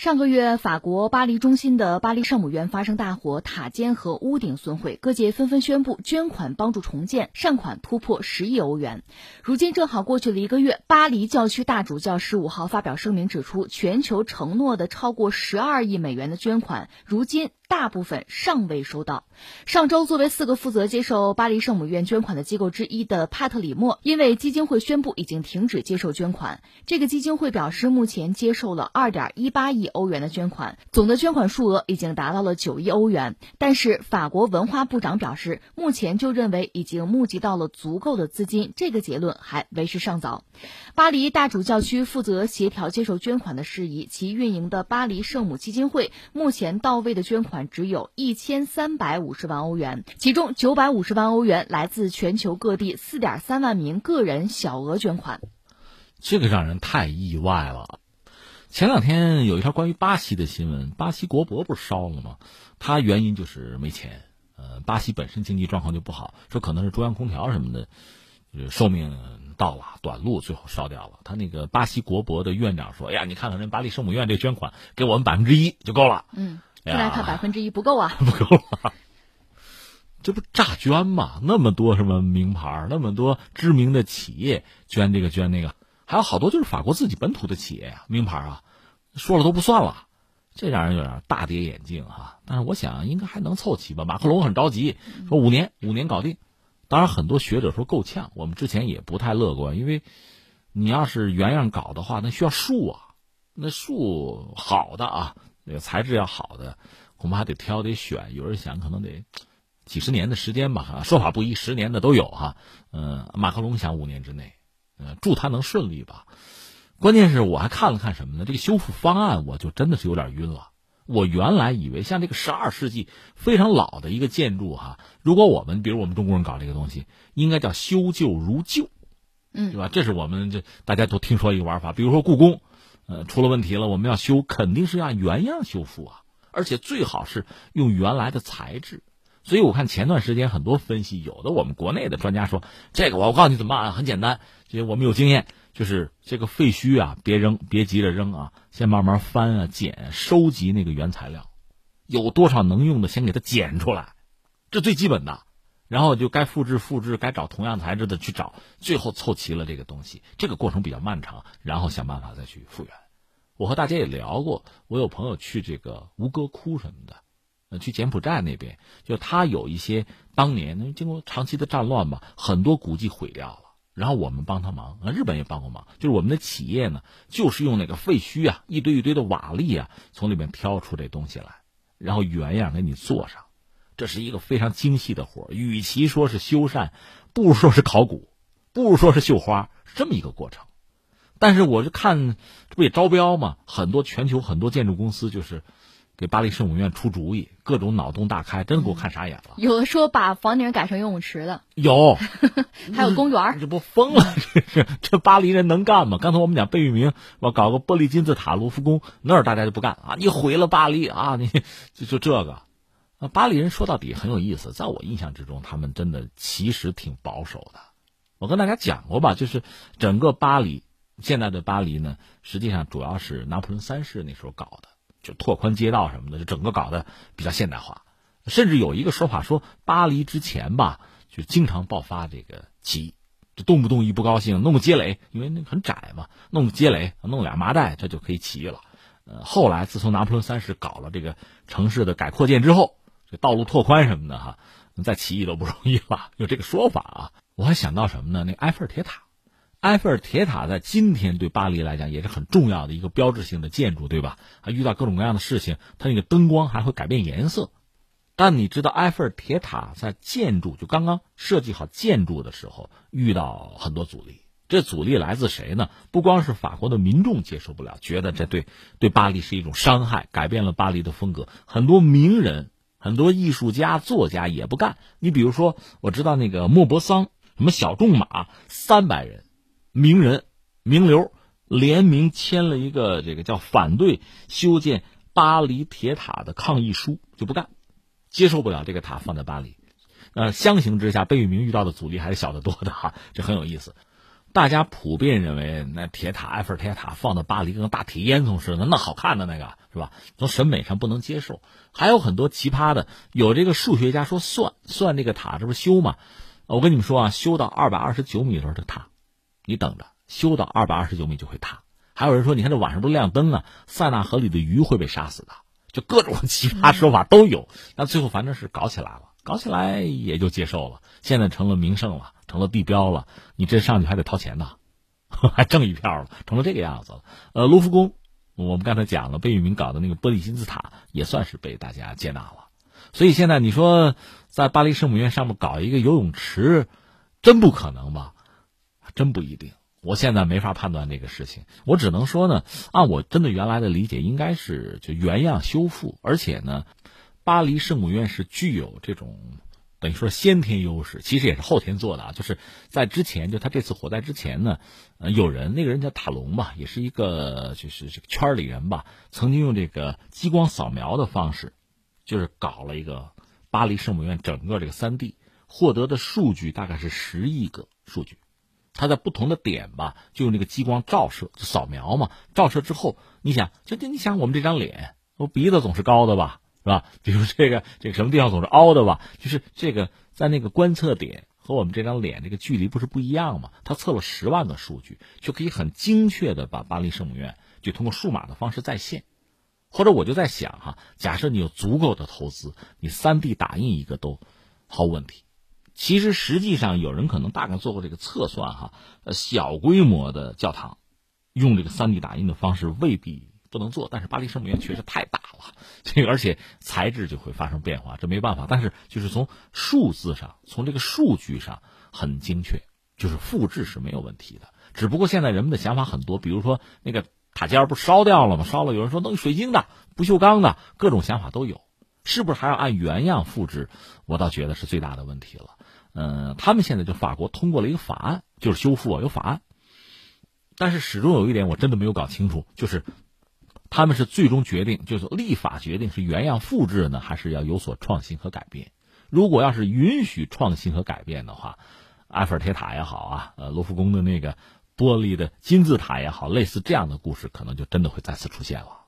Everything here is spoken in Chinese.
上个月，法国巴黎中心的巴黎圣母院发生大火，塔尖和屋顶损毁，各界纷纷宣布捐款帮助重建，善款突破十亿欧元。如今正好过去了一个月，巴黎教区大主教十五号发表声明指出，全球承诺的超过十二亿美元的捐款，如今。大部分尚未收到。上周，作为四个负责接受巴黎圣母院捐款的机构之一的帕特里莫，因为基金会宣布已经停止接受捐款。这个基金会表示，目前接受了二点一八亿欧元的捐款，总的捐款数额已经达到了九亿欧元。但是，法国文化部长表示，目前就认为已经募集到了足够的资金，这个结论还为时尚早。巴黎大主教区负责协调接受捐款的事宜，其运营的巴黎圣母基金会目前到位的捐款。只有一千三百五十万欧元，其中九百五十万欧元来自全球各地四点三万名个人小额捐款，这个让人太意外了。前两天有一条关于巴西的新闻，巴西国博不是烧了吗？它原因就是没钱。呃，巴西本身经济状况就不好，说可能是中央空调什么的，寿命到了短路，最后烧掉了。他那个巴西国博的院长说：“哎呀，你看看人巴黎圣母院这捐款，给我们百分之一就够了。”嗯。看来他百分之一不够啊，不够啊！这不诈捐吗？那么多什么名牌，那么多知名的企业捐这个捐那个，还有好多就是法国自己本土的企业呀，名牌啊，说了都不算了，这让人有点大跌眼镜哈。但是我想应该还能凑齐吧。马克龙很着急，说五年五年搞定。当然很多学者说够呛，我们之前也不太乐观，因为你要是原样搞的话，那需要树啊，那树好的啊。那个材质要好的，恐怕得挑得选。有人想，可能得几十年的时间吧，说法不一，十年的都有哈。嗯，马克龙想五年之内，嗯，祝他能顺利吧。关键是我还看了看什么呢？这个修复方案，我就真的是有点晕了。我原来以为像这个十二世纪非常老的一个建筑哈，如果我们比如我们中国人搞这个东西，应该叫修旧如旧，嗯，对吧？这是我们这大家都听说一个玩法，比如说故宫。呃，出了问题了，我们要修，肯定是按原样修复啊，而且最好是用原来的材质。所以我看前段时间很多分析，有的我们国内的专家说，这个我告诉你怎么办，很简单，就我们有经验，就是这个废墟啊，别扔，别急着扔啊，先慢慢翻啊、捡、收集那个原材料，有多少能用的，先给它捡出来，这最基本的。然后就该复制复制，该找同样材质的去找，最后凑齐了这个东西。这个过程比较漫长，然后想办法再去复原。我和大家也聊过，我有朋友去这个吴哥窟什么的，呃，去柬埔寨那边，就他有一些当年因为经过长期的战乱吧，很多古迹毁掉了，然后我们帮他忙，日本也帮过忙，就是我们的企业呢，就是用那个废墟啊，一堆一堆的瓦砾啊，从里面挑出这东西来，然后原样给你做上。这是一个非常精细的活与其说是修缮，不如说是考古，不如说是绣花，是这么一个过程。但是我就看，这不也招标吗？很多全球很多建筑公司就是给巴黎圣母院出主意，各种脑洞大开，真给我看傻眼了。有的说把房顶改成游泳池的，有，还有公园这不疯了？这是这巴黎人能干吗？刚才我们讲贝聿铭，我搞个玻璃金字塔、卢浮宫，那儿大家就不干啊！你毁了巴黎啊！你就就这个。啊巴黎人说到底很有意思，在我印象之中，他们真的其实挺保守的。我跟大家讲过吧，就是整个巴黎现在的巴黎呢，实际上主要是拿破仑三世那时候搞的，就拓宽街道什么的，就整个搞得比较现代化。甚至有一个说法说，巴黎之前吧，就经常爆发这个起义，就动不动一不高兴弄个街垒，因为那很窄嘛，弄个街垒，弄俩麻袋，这就可以起义了。呃，后来自从拿破仑三世搞了这个城市的改扩建之后，这道路拓宽什么的哈，再起义都不容易了，有这个说法啊。我还想到什么呢？那埃菲尔铁塔，埃菲尔铁塔在今天对巴黎来讲也是很重要的一个标志性的建筑，对吧？还遇到各种各样的事情，它那个灯光还会改变颜色。但你知道埃菲尔铁塔在建筑就刚刚设计好建筑的时候，遇到很多阻力。这阻力来自谁呢？不光是法国的民众接受不了，觉得这对对巴黎是一种伤害，改变了巴黎的风格。很多名人。很多艺术家、作家也不干。你比如说，我知道那个莫泊桑，什么小仲马，三百人，名人、名流联名签了一个这个叫反对修建巴黎铁塔的抗议书，就不干，接受不了这个塔放在巴黎。呃，相形之下，贝聿铭遇到的阻力还是小得多的哈，这很有意思。大家普遍认为，那铁塔埃菲尔铁塔放到巴黎跟大铁烟囱似的，那好看的那个是吧？从审美上不能接受。还有很多奇葩的，有这个数学家说算算这个塔，这不修吗？我跟你们说啊，修到二百二十九米的时候这塔，你等着，修到二百二十九米就会塌。还有人说，你看这晚上不亮灯啊，塞纳河里的鱼会被杀死的，就各种 奇葩说法都有。那最后反正是搞起来了，搞起来也就接受了，现在成了名胜了，成了地标了。你这上去还得掏钱呢，还挣一票了，成了这个样子了。呃，卢浮宫，我们刚才讲了，贝聿铭搞的那个玻璃金字塔也算是被大家接纳了。所以现在你说在巴黎圣母院上面搞一个游泳池，真不可能吧？真不一定。我现在没法判断这个事情，我只能说呢，按我真的原来的理解，应该是就原样修复，而且呢，巴黎圣母院是具有这种等于说先天优势，其实也是后天做的啊。就是在之前，就他这次火灾之前呢，呃，有人那个人叫塔隆吧，也是一个就是这个圈里人吧，曾经用这个激光扫描的方式，就是搞了一个巴黎圣母院整个这个三 D，获得的数据大概是十亿个数据。它在不同的点吧，就用那个激光照射、扫描嘛。照射之后，你想，就就你想，我们这张脸，我鼻子总是高的吧，是吧？比如这个这个什么地方总是凹的吧？就是这个在那个观测点和我们这张脸这个距离不是不一样吗？他测了十万个数据，就可以很精确的把巴黎圣母院就通过数码的方式再现。或者我就在想哈，假设你有足够的投资，你三 D 打印一个都毫无问题。其实，实际上有人可能大概做过这个测算，哈，呃，小规模的教堂用这个三 D 打印的方式未必不能做，但是巴黎圣母院确实太大了，这个而且材质就会发生变化，这没办法。但是就是从数字上，从这个数据上很精确，就是复制是没有问题的。只不过现在人们的想法很多，比如说那个塔尖不烧掉了吗？烧了，有人说弄水晶的、不锈钢的，各种想法都有，是不是还要按原样复制？我倒觉得是最大的问题了。嗯，他们现在就法国通过了一个法案，就是修复啊，有法案。但是始终有一点我真的没有搞清楚，就是他们是最终决定，就是立法决定是原样复制呢，还是要有所创新和改变。如果要是允许创新和改变的话，埃菲尔铁塔也好啊，呃，罗浮宫的那个玻璃的金字塔也好，类似这样的故事，可能就真的会再次出现了。